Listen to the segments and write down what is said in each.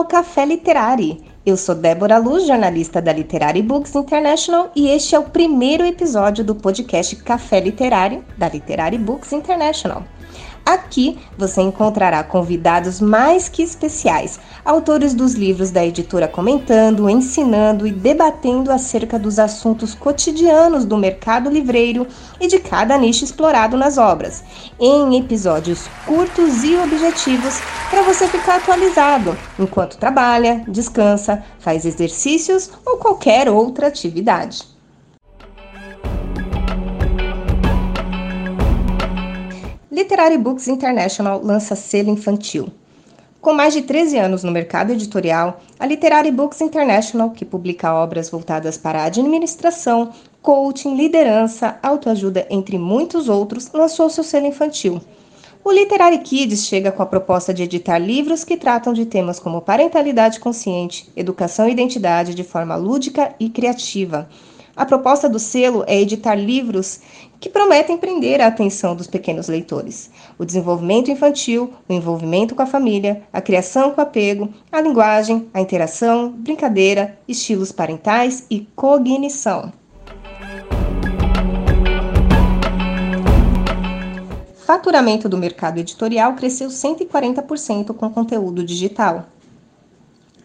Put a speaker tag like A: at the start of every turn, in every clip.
A: Ao Café Literário. Eu sou Débora Luz, jornalista da Literary Books International, e este é o primeiro episódio do podcast Café Literário da Literary Books International. Aqui você encontrará convidados mais que especiais, autores dos livros da editora comentando, ensinando e debatendo acerca dos assuntos cotidianos do mercado livreiro e de cada nicho explorado nas obras, em episódios curtos e objetivos para você ficar atualizado enquanto trabalha, descansa, faz exercícios ou qualquer outra atividade. Literary Books International lança selo infantil. Com mais de 13 anos no mercado editorial, a Literary Books International, que publica obras voltadas para administração, coaching, liderança, autoajuda, entre muitos outros, lançou seu selo infantil. O Literary Kids chega com a proposta de editar livros que tratam de temas como parentalidade consciente, educação e identidade de forma lúdica e criativa. A proposta do selo é editar livros que prometem prender a atenção dos pequenos leitores. O desenvolvimento infantil, o envolvimento com a família, a criação com apego, a linguagem, a interação, brincadeira, estilos parentais e cognição. Faturamento do mercado editorial cresceu 140% com conteúdo digital.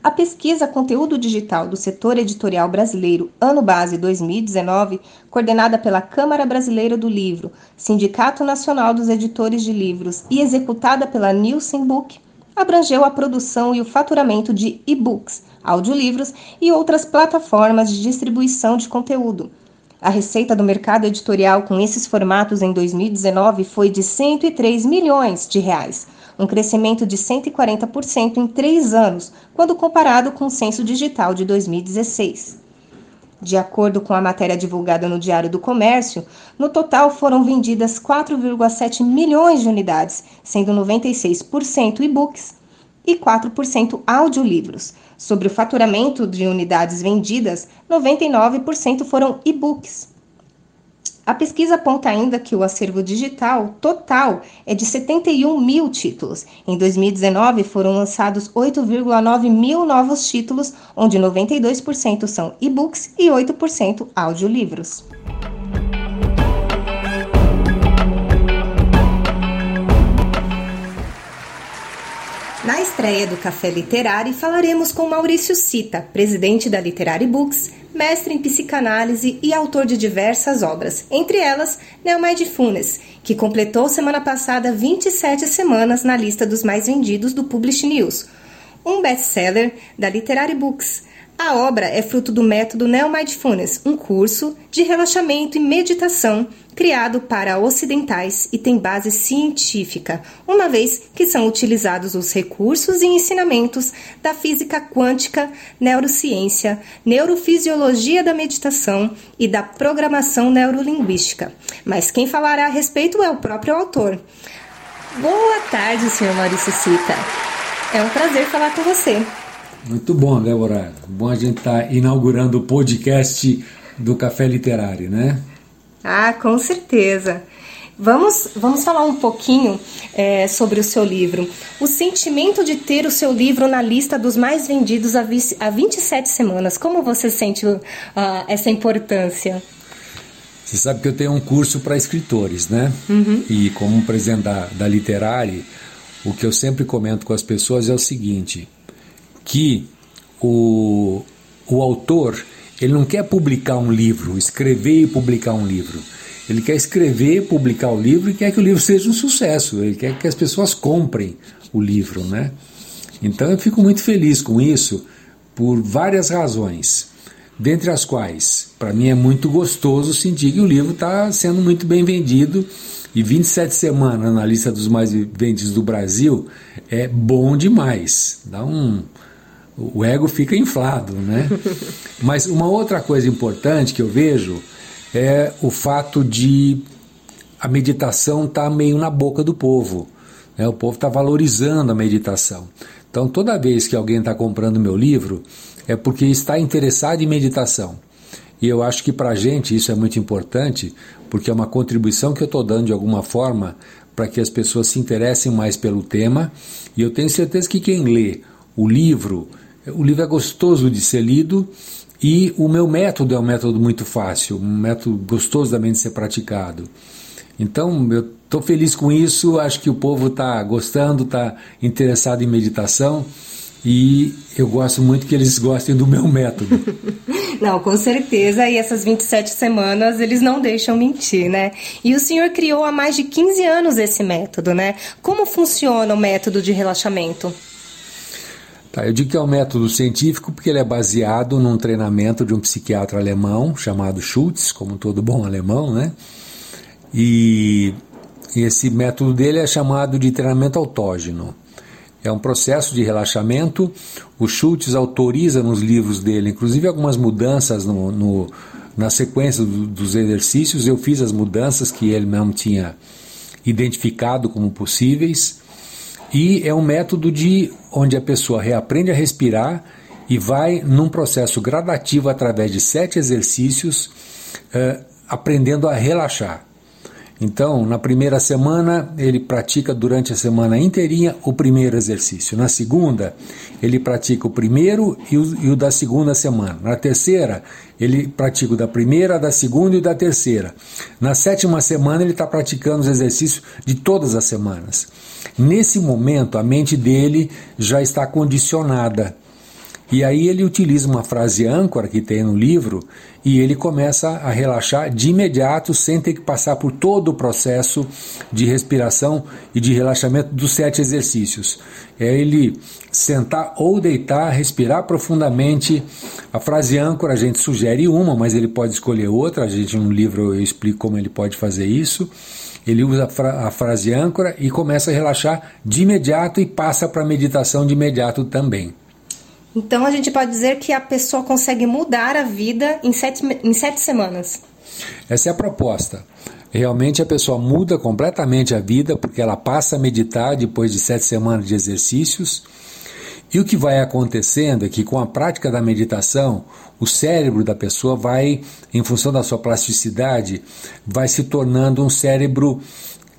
A: A pesquisa Conteúdo Digital do Setor Editorial Brasileiro Ano Base 2019, coordenada pela Câmara Brasileira do Livro, Sindicato Nacional dos Editores de Livros e executada pela Nielsen Book, abrangeu a produção e o faturamento de e-books, audiolivros e outras plataformas de distribuição de conteúdo. A receita do mercado editorial com esses formatos em 2019 foi de 103 milhões de reais um crescimento de 140% em três anos, quando comparado com o censo digital de 2016. De acordo com a matéria divulgada no Diário do Comércio, no total foram vendidas 4,7 milhões de unidades, sendo 96% e-books e 4% audiolivros. Sobre o faturamento de unidades vendidas, 99% foram e-books. A pesquisa aponta ainda que o acervo digital total é de 71 mil títulos. Em 2019, foram lançados 8,9 mil novos títulos, onde 92% são e-books e 8% audiolivros. Na estreia do Café Literário, falaremos com Maurício Cita, presidente da Literary Books, mestre em psicanálise e autor de diversas obras, entre elas Neomai Funes, que completou semana passada 27 semanas na lista dos mais vendidos do Publish News, um best-seller da Literary Books a obra é fruto do método Neo-Mindfulness, um curso de relaxamento e meditação criado para ocidentais e tem base científica, uma vez que são utilizados os recursos e ensinamentos da física quântica, neurociência, neurofisiologia da meditação e da programação neurolinguística. Mas quem falará a respeito é o próprio autor. Boa tarde, senhor Maurício Cita. É um prazer falar com você.
B: Muito bom, Débora. Bom a gente estar tá inaugurando o podcast do Café Literário, né?
A: Ah, com certeza. Vamos, vamos falar um pouquinho é, sobre o seu livro. O sentimento de ter o seu livro na lista dos mais vendidos há, há 27 semanas. Como você sente uh, essa importância?
B: Você sabe que eu tenho um curso para escritores, né? Uhum. E como presidente da, da Literari, o que eu sempre comento com as pessoas é o seguinte: que o, o autor ele não quer publicar um livro, escrever e publicar um livro. Ele quer escrever, publicar o livro e quer que o livro seja um sucesso. Ele quer que as pessoas comprem o livro, né? Então eu fico muito feliz com isso por várias razões, dentre as quais, para mim é muito gostoso sentir que o livro está sendo muito bem vendido e 27 semanas na lista dos mais vendidos do Brasil é bom demais. Dá um, o ego fica inflado, né? Mas uma outra coisa importante que eu vejo é o fato de a meditação estar tá meio na boca do povo. Né? O povo está valorizando a meditação. Então, toda vez que alguém está comprando meu livro, é porque está interessado em meditação. E eu acho que para a gente isso é muito importante, porque é uma contribuição que eu estou dando de alguma forma para que as pessoas se interessem mais pelo tema. E eu tenho certeza que quem lê o livro, o livro é gostoso de ser lido e o meu método é um método muito fácil, um método gostoso também de ser praticado. Então, eu estou feliz com isso, acho que o povo está gostando, está interessado em meditação e eu gosto muito que eles gostem do meu método.
A: Não, com certeza, e essas 27 semanas eles não deixam mentir, né? E o senhor criou há mais de 15 anos esse método, né? Como funciona o método de relaxamento?
B: Tá, eu digo que é um método científico porque ele é baseado num treinamento de um psiquiatra alemão chamado Schultz, como todo bom alemão, né? E esse método dele é chamado de treinamento autógeno. É um processo de relaxamento. O Schultz autoriza nos livros dele, inclusive algumas mudanças no, no na sequência do, dos exercícios. Eu fiz as mudanças que ele mesmo tinha identificado como possíveis. E é um método de onde a pessoa reaprende a respirar e vai num processo gradativo através de sete exercícios, uh, aprendendo a relaxar. Então, na primeira semana, ele pratica durante a semana inteirinha o primeiro exercício. Na segunda, ele pratica o primeiro e o, e o da segunda semana. Na terceira, ele pratica o da primeira, da segunda e da terceira. Na sétima semana, ele está praticando os exercícios de todas as semanas. Nesse momento, a mente dele já está condicionada e aí ele utiliza uma frase âncora que tem no livro e ele começa a relaxar de imediato, sem ter que passar por todo o processo de respiração e de relaxamento dos sete exercícios. É ele sentar ou deitar, respirar profundamente. A frase âncora a gente sugere uma, mas ele pode escolher outra. A gente no livro eu explico como ele pode fazer isso. Ele usa a, fra a frase âncora e começa a relaxar de imediato e passa para a meditação de imediato também.
A: Então a gente pode dizer que a pessoa consegue mudar a vida em sete, em sete semanas.
B: Essa é a proposta. Realmente a pessoa muda completamente a vida porque ela passa a meditar depois de sete semanas de exercícios. E o que vai acontecendo é que com a prática da meditação, o cérebro da pessoa vai, em função da sua plasticidade, vai se tornando um cérebro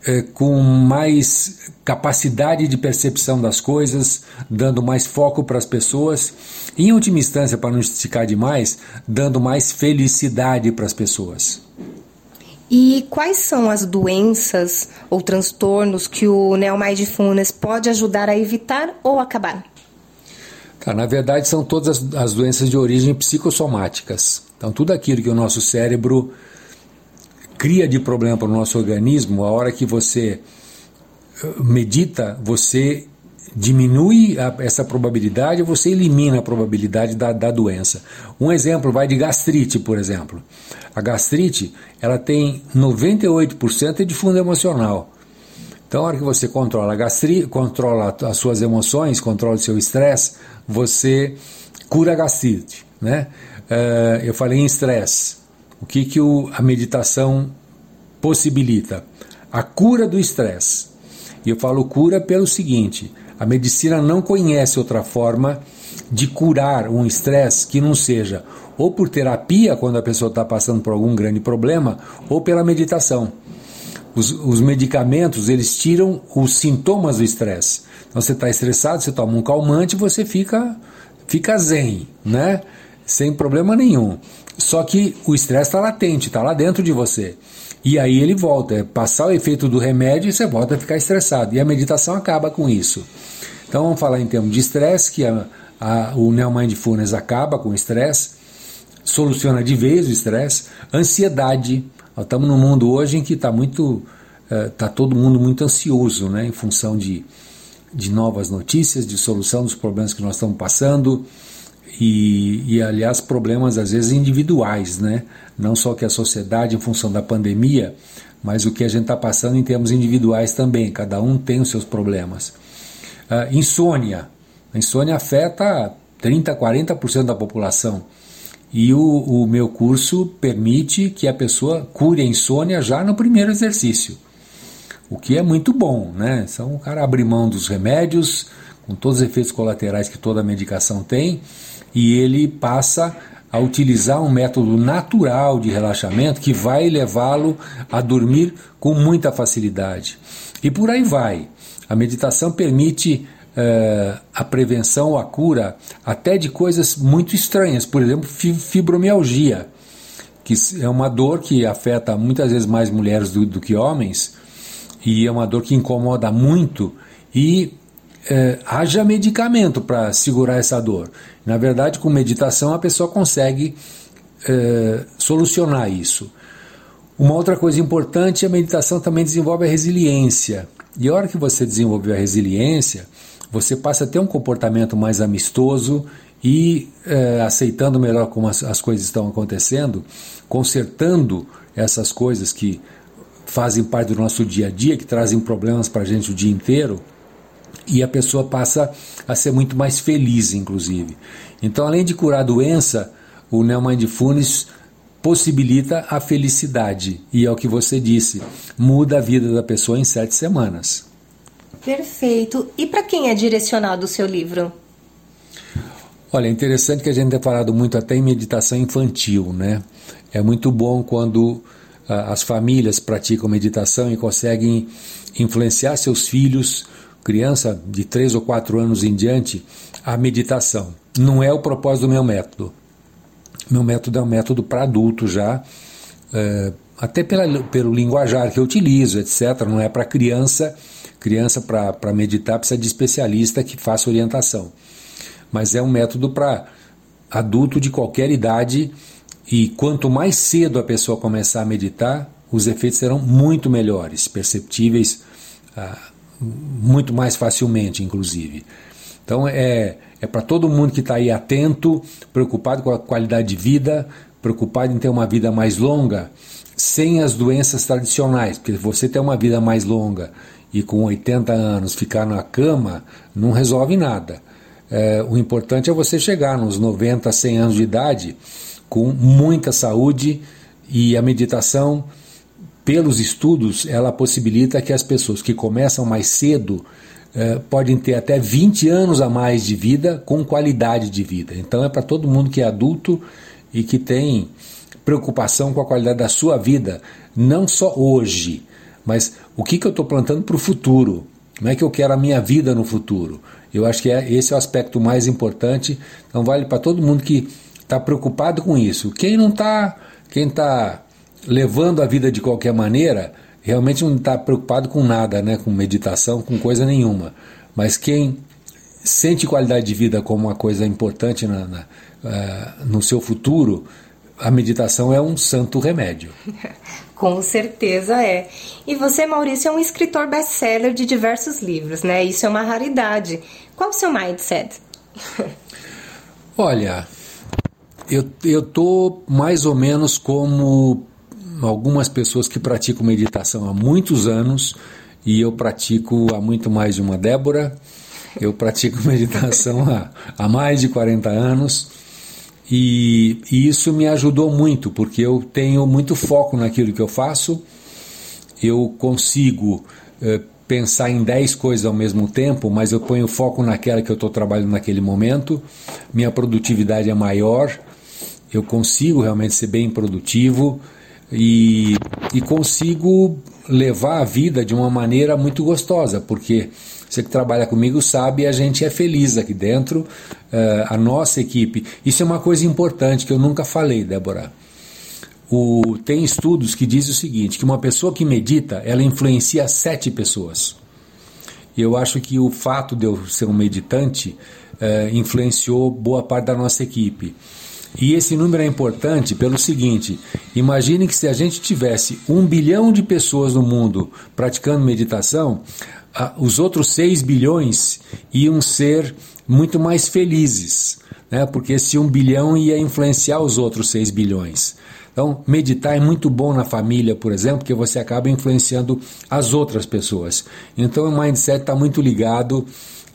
B: é, com mais capacidade de percepção das coisas, dando mais foco para as pessoas e, em última instância, para não esticar demais, dando mais felicidade para as pessoas.
A: E quais são as doenças ou transtornos que o Neomindfulness pode ajudar a evitar ou acabar?
B: Tá, na verdade, são todas as, as doenças de origem psicossomáticas. Então, tudo aquilo que o nosso cérebro cria de problema para o nosso organismo, a hora que você eh, medita, você diminui a, essa probabilidade, você elimina a probabilidade da, da doença. Um exemplo vai de gastrite, por exemplo. A gastrite, ela tem 98% de fundo emocional. Então, a hora que você controla a gastrite, controla as suas emoções, controla o seu estresse, você cura a gastrite. Né? Uh, eu falei em estresse. O que, que o, a meditação possibilita? A cura do estresse. E eu falo cura pelo seguinte: a medicina não conhece outra forma de curar um estresse que não seja ou por terapia, quando a pessoa está passando por algum grande problema, ou pela meditação. Os, os medicamentos eles tiram os sintomas do estresse. Então você está estressado, você toma um calmante, você fica fica zen, né? Sem problema nenhum. Só que o estresse está latente, está lá dentro de você. E aí ele volta, é passar o efeito do remédio e você volta a ficar estressado. E a meditação acaba com isso. Então vamos falar em termos de estresse, que a, a, o Neo Mindfulness acaba com o estresse, soluciona de vez o estresse. Ansiedade, estamos num mundo hoje em que está muito, está eh, todo mundo muito ansioso, né, em função de, de novas notícias, de solução dos problemas que nós estamos passando e, e, aliás problemas às vezes individuais, né? Não só que a sociedade em função da pandemia, mas o que a gente está passando em termos individuais também. Cada um tem os seus problemas. Uh, insônia. A insônia afeta 30, 40% da população. E o, o meu curso permite que a pessoa cure a insônia já no primeiro exercício. O que é muito bom, né? Então o cara abre mão dos remédios, com todos os efeitos colaterais que toda medicação tem, e ele passa a utilizar um método natural de relaxamento que vai levá-lo a dormir com muita facilidade. E por aí vai. A meditação permite uh, a prevenção, a cura, até de coisas muito estranhas, por exemplo, fibromialgia, que é uma dor que afeta muitas vezes mais mulheres do, do que homens, e é uma dor que incomoda muito, e uh, haja medicamento para segurar essa dor. Na verdade, com meditação a pessoa consegue uh, solucionar isso. Uma outra coisa importante, a meditação também desenvolve a resiliência. E a hora que você desenvolveu a resiliência, você passa a ter um comportamento mais amistoso e é, aceitando melhor como as, as coisas estão acontecendo, consertando essas coisas que fazem parte do nosso dia a dia, que trazem problemas para a gente o dia inteiro, e a pessoa passa a ser muito mais feliz, inclusive. Então, além de curar a doença, o Neo Mindfulness possibilita a felicidade. E é o que você disse, muda a vida da pessoa em sete semanas.
A: Perfeito. E para quem é direcionado o seu livro?
B: Olha, é interessante que a gente tenha falado muito até em meditação infantil, né? É muito bom quando ah, as famílias praticam meditação e conseguem influenciar seus filhos, criança de 3 ou 4 anos em diante, a meditação. Não é o propósito do meu método. Meu método é um método para adulto já, é, até pela, pelo linguajar que eu utilizo, etc. Não é para criança. Criança, para meditar, precisa de especialista que faça orientação. Mas é um método para adulto de qualquer idade. E quanto mais cedo a pessoa começar a meditar, os efeitos serão muito melhores, perceptíveis ah, muito mais facilmente, inclusive. Então é, é para todo mundo que está aí atento, preocupado com a qualidade de vida, preocupado em ter uma vida mais longa, sem as doenças tradicionais, porque você ter uma vida mais longa e com 80 anos ficar na cama não resolve nada. É, o importante é você chegar nos 90, 100 anos de idade com muita saúde e a meditação, pelos estudos, ela possibilita que as pessoas que começam mais cedo é, podem ter até 20 anos a mais de vida com qualidade de vida. Então é para todo mundo que é adulto e que tem preocupação com a qualidade da sua vida, não só hoje, mas o que, que eu estou plantando para o futuro. Como é que eu quero a minha vida no futuro? Eu acho que é, esse é o aspecto mais importante. Então vale para todo mundo que está preocupado com isso. Quem não está, quem está levando a vida de qualquer maneira, realmente não está preocupado com nada, né? com meditação, com coisa nenhuma. Mas quem sente qualidade de vida como uma coisa importante na, na, uh, no seu futuro, a meditação é um santo remédio.
A: Com certeza é. E você, Maurício, é um escritor best-seller de diversos livros, né? Isso é uma raridade. Qual o seu mindset?
B: Olha, eu, eu tô mais ou menos como algumas pessoas que praticam meditação há muitos anos e eu pratico há muito mais de uma Débora. Eu pratico meditação há, há mais de 40 anos e, e, isso me ajudou muito porque eu tenho muito foco naquilo que eu faço. Eu consigo eh, pensar em 10 coisas ao mesmo tempo, mas eu ponho foco naquela que eu estou trabalhando naquele momento. Minha produtividade é maior, eu consigo realmente ser bem produtivo e, e consigo levar a vida de uma maneira muito gostosa, porque você que trabalha comigo sabe, a gente é feliz aqui dentro, uh, a nossa equipe. Isso é uma coisa importante que eu nunca falei, Débora. O, tem estudos que dizem o seguinte, que uma pessoa que medita, ela influencia sete pessoas. E eu acho que o fato de eu ser um meditante uh, influenciou boa parte da nossa equipe. E esse número é importante pelo seguinte: imagine que se a gente tivesse um bilhão de pessoas no mundo praticando meditação, os outros 6 bilhões iam ser muito mais felizes, né? porque esse 1 bilhão ia influenciar os outros 6 bilhões. Então, meditar é muito bom na família, por exemplo, porque você acaba influenciando as outras pessoas. Então, o mindset está muito ligado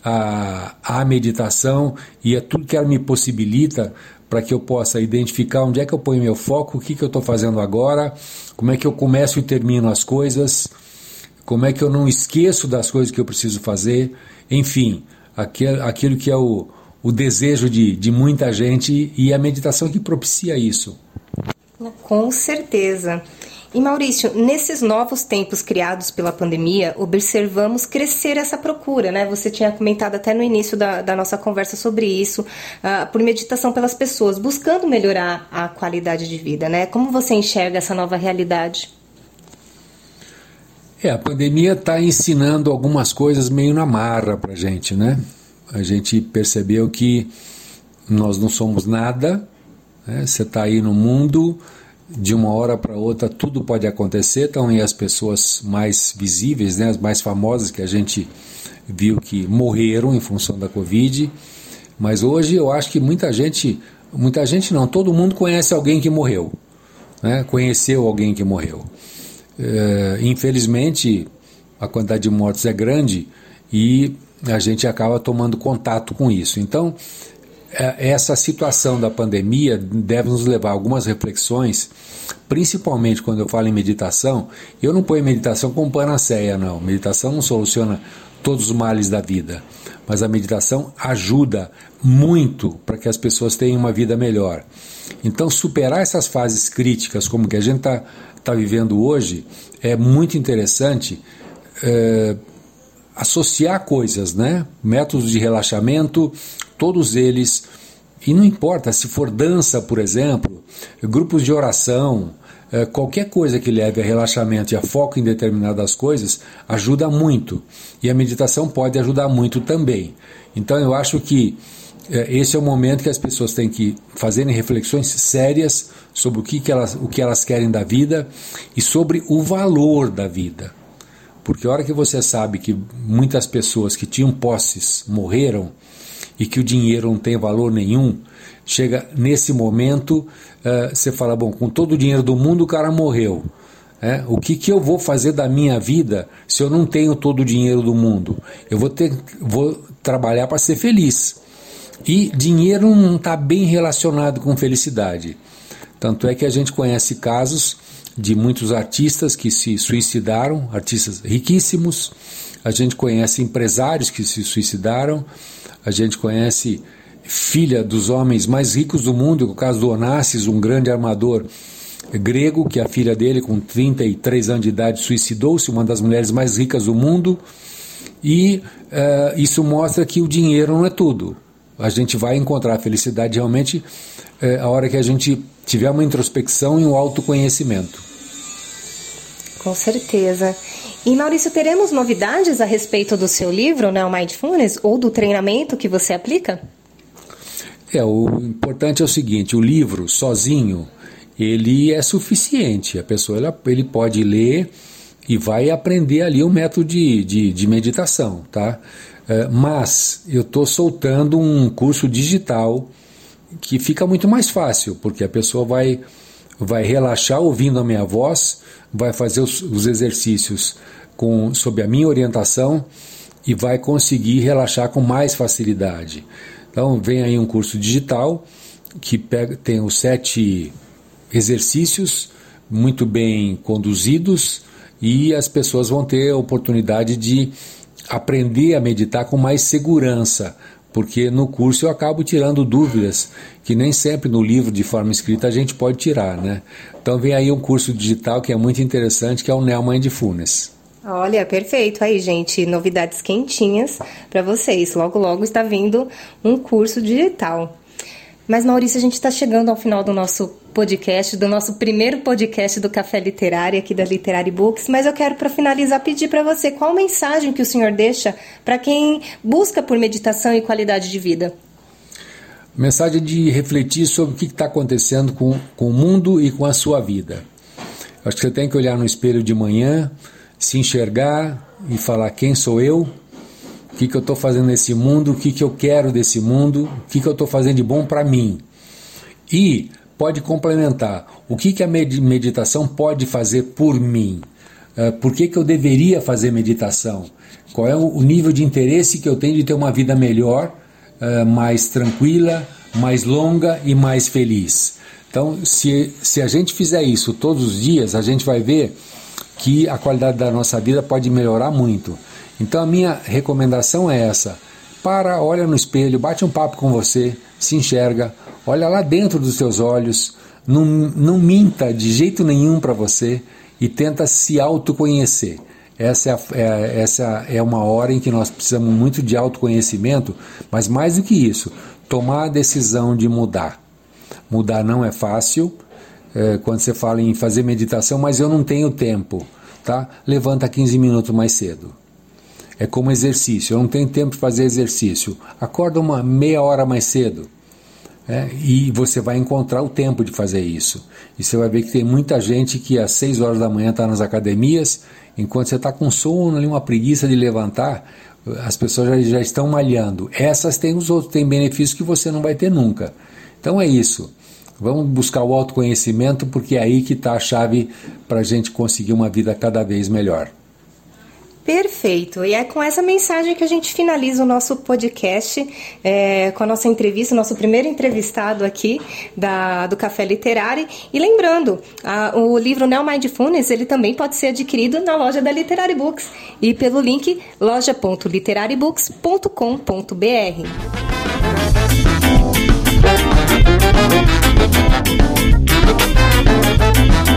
B: à, à meditação e a tudo que ela me possibilita para que eu possa identificar onde é que eu ponho meu foco, o que, que eu estou fazendo agora, como é que eu começo e termino as coisas, como é que eu não esqueço das coisas que eu preciso fazer, enfim, aquilo, aquilo que é o, o desejo de, de muita gente e a meditação que propicia isso.
A: Com certeza. E Maurício, nesses novos tempos criados pela pandemia, observamos crescer essa procura, né? Você tinha comentado até no início da, da nossa conversa sobre isso, uh, por meditação pelas pessoas, buscando melhorar a qualidade de vida, né? Como você enxerga essa nova realidade?
B: É, a pandemia está ensinando algumas coisas meio na marra para gente, né? A gente percebeu que nós não somos nada, né? você está aí no mundo de uma hora para outra tudo pode acontecer. Estão aí as pessoas mais visíveis, né, as mais famosas que a gente viu que morreram em função da Covid. Mas hoje eu acho que muita gente, muita gente não, todo mundo conhece alguém que morreu, né, conheceu alguém que morreu. É, infelizmente a quantidade de mortes é grande e a gente acaba tomando contato com isso. Então essa situação da pandemia deve nos levar a algumas reflexões, principalmente quando eu falo em meditação. Eu não ponho meditação como panaceia, não. Meditação não soluciona todos os males da vida, mas a meditação ajuda muito para que as pessoas tenham uma vida melhor. Então, superar essas fases críticas, como que a gente está tá vivendo hoje, é muito interessante. É, associar coisas, né? Métodos de relaxamento, todos eles, e não importa se for dança, por exemplo, grupos de oração, é, qualquer coisa que leve a relaxamento e a foco em determinadas coisas ajuda muito. E a meditação pode ajudar muito também. Então eu acho que é, esse é o momento que as pessoas têm que fazerem reflexões sérias sobre o que, que, elas, o que elas querem da vida e sobre o valor da vida. Porque a hora que você sabe que muitas pessoas que tinham posses morreram, e que o dinheiro não tem valor nenhum, chega nesse momento, uh, você fala: bom, com todo o dinheiro do mundo o cara morreu. É, o que, que eu vou fazer da minha vida se eu não tenho todo o dinheiro do mundo? Eu vou, ter, vou trabalhar para ser feliz. E dinheiro não está bem relacionado com felicidade. Tanto é que a gente conhece casos de muitos artistas que se suicidaram, artistas riquíssimos. A gente conhece empresários que se suicidaram. A gente conhece filha dos homens mais ricos do mundo, o caso do Onassis, um grande armador grego, que a filha dele, com 33 anos de idade, suicidou-se, uma das mulheres mais ricas do mundo. E uh, isso mostra que o dinheiro não é tudo. A gente vai encontrar a felicidade realmente uh, a hora que a gente tiver uma introspecção e um autoconhecimento.
A: Com certeza. E Maurício, teremos novidades a respeito do seu livro, né, o Mindfulness, ou do treinamento que você aplica?
B: É, o importante é o seguinte, o livro sozinho, ele é suficiente. A pessoa ela, ele pode ler e vai aprender ali o um método de, de, de, meditação, tá? É, mas eu estou soltando um curso digital que fica muito mais fácil, porque a pessoa vai, vai relaxar ouvindo a minha voz vai fazer os, os exercícios com, sob a minha orientação e vai conseguir relaxar com mais facilidade. Então, vem aí um curso digital que pega, tem os sete exercícios muito bem conduzidos e as pessoas vão ter a oportunidade de aprender a meditar com mais segurança, porque no curso eu acabo tirando dúvidas que nem sempre no livro de forma escrita a gente pode tirar, né? Então vem aí um curso digital que é muito interessante, que é o Neo Mindfulness.
A: Olha, perfeito aí, gente. Novidades quentinhas para vocês. Logo, logo está vindo um curso digital. Mas, Maurício, a gente está chegando ao final do nosso podcast, do nosso primeiro podcast do Café Literário, aqui da Literary Books. Mas eu quero, para finalizar, pedir para você qual mensagem que o senhor deixa para quem busca por meditação e qualidade de vida.
B: Mensagem de refletir sobre o que está acontecendo com, com o mundo e com a sua vida. Acho que você tem que olhar no espelho de manhã, se enxergar e falar quem sou eu, o que, que eu estou fazendo nesse mundo, o que, que eu quero desse mundo, o que, que eu estou fazendo de bom para mim. E pode complementar o que, que a meditação pode fazer por mim. Uh, por que, que eu deveria fazer meditação? Qual é o nível de interesse que eu tenho de ter uma vida melhor uh, mais tranquila, mais longa e mais feliz. Então, se, se a gente fizer isso todos os dias, a gente vai ver que a qualidade da nossa vida pode melhorar muito. Então, a minha recomendação é essa: para, olha no espelho, bate um papo com você, se enxerga, olha lá dentro dos seus olhos, não, não minta de jeito nenhum para você e tenta se autoconhecer. Essa é, a, é, essa é uma hora em que nós precisamos muito de autoconhecimento, mas mais do que isso, tomar a decisão de mudar. Mudar não é fácil, é, quando você fala em fazer meditação, mas eu não tenho tempo, tá? Levanta 15 minutos mais cedo. É como exercício, eu não tenho tempo de fazer exercício. Acorda uma meia hora mais cedo. É, e você vai encontrar o tempo de fazer isso. E você vai ver que tem muita gente que às 6 horas da manhã está nas academias, enquanto você está com sono, ali, uma preguiça de levantar, as pessoas já, já estão malhando. Essas têm os outros, têm benefícios que você não vai ter nunca. Então é isso. Vamos buscar o autoconhecimento, porque é aí que está a chave para a gente conseguir uma vida cada vez melhor.
A: Perfeito. E é com essa mensagem que a gente finaliza o nosso podcast, é, com a nossa entrevista, nosso primeiro entrevistado aqui da, do Café Literário. E lembrando, a, o livro Neo Mindfulness, ele também pode ser adquirido na loja da Literary Books e pelo link loja.literarybooks.com.br. You.